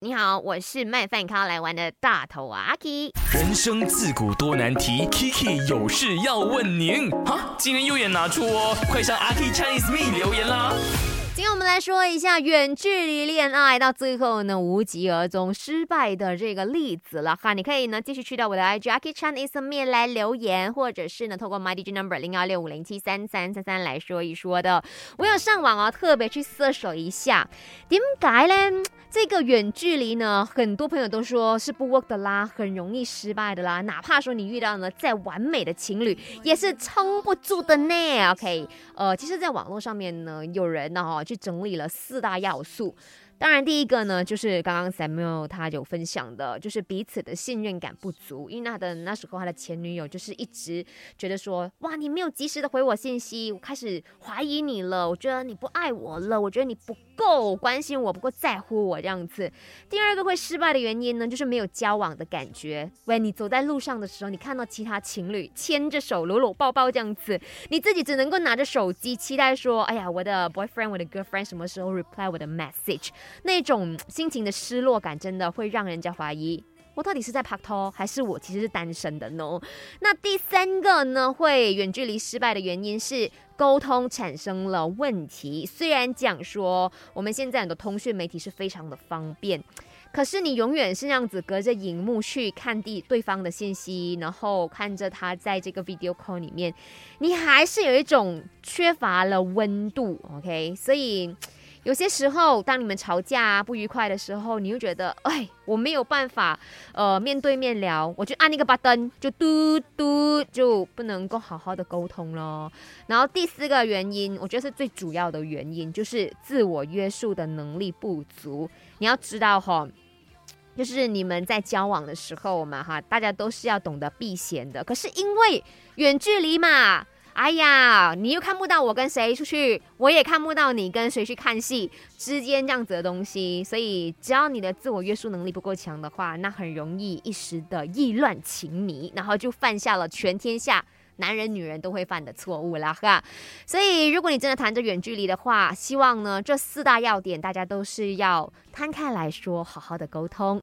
你好，我是卖饭咖来玩的大头阿 K。人生自古多难题，Kiki 有事要问您。哈，今天右眼拿出哦，快上阿 K Chinese Me 留言啦。今天我们来说一下远距离恋爱到最后呢无疾而终失败的这个例子了哈，你可以呢继续去到我的 IG Jackie Chan is me 来留言，或者是呢透过 My DJ Number 零幺六五零七三三三三来说一说的。我有上网哦，特别去搜索一下，点解呢？这个远距离呢，很多朋友都说是不 work 的啦，很容易失败的啦。哪怕说你遇到呢再完美的情侣，也是撑不住的呢。OK，呃，其实，在网络上面呢，有人呢哈去整理了四大要素。当然，第一个呢，就是刚刚 Samuel 他有分享的，就是彼此的信任感不足。因为他的那时候他的前女友就是一直觉得说，哇，你没有及时的回我信息，我开始怀疑你了，我觉得你不爱我了，我觉得你不够关心我，不够在乎我这样子。第二个会失败的原因呢，就是没有交往的感觉。喂，你走在路上的时候，你看到其他情侣牵着手、搂搂抱抱这样子，你自己只能够拿着手机期待说，哎呀，我的 boyfriend、我的 girlfriend 什么时候 reply 我的 message？那种心情的失落感，真的会让人家怀疑，我到底是在拍拖，还是我其实是单身的呢？那第三个呢，会远距离失败的原因是沟通产生了问题。虽然讲说我们现在很多通讯媒体是非常的方便，可是你永远是那样子隔着荧幕去看地对方的信息，然后看着他在这个 video call 里面，你还是有一种缺乏了温度。OK，所以。有些时候，当你们吵架不愉快的时候，你又觉得，哎，我没有办法，呃，面对面聊，我就按那个拨灯就嘟嘟，就不能够好好的沟通了。然后第四个原因，我觉得是最主要的原因，就是自我约束的能力不足。你要知道哈，就是你们在交往的时候嘛，哈，大家都是要懂得避嫌的。可是因为远距离嘛。哎呀，你又看不到我跟谁出去，我也看不到你跟谁去看戏之间这样子的东西，所以只要你的自我约束能力不够强的话，那很容易一时的意乱情迷，然后就犯下了全天下男人女人都会犯的错误了哈。所以如果你真的谈着远距离的话，希望呢这四大要点大家都是要摊开来说，好好的沟通。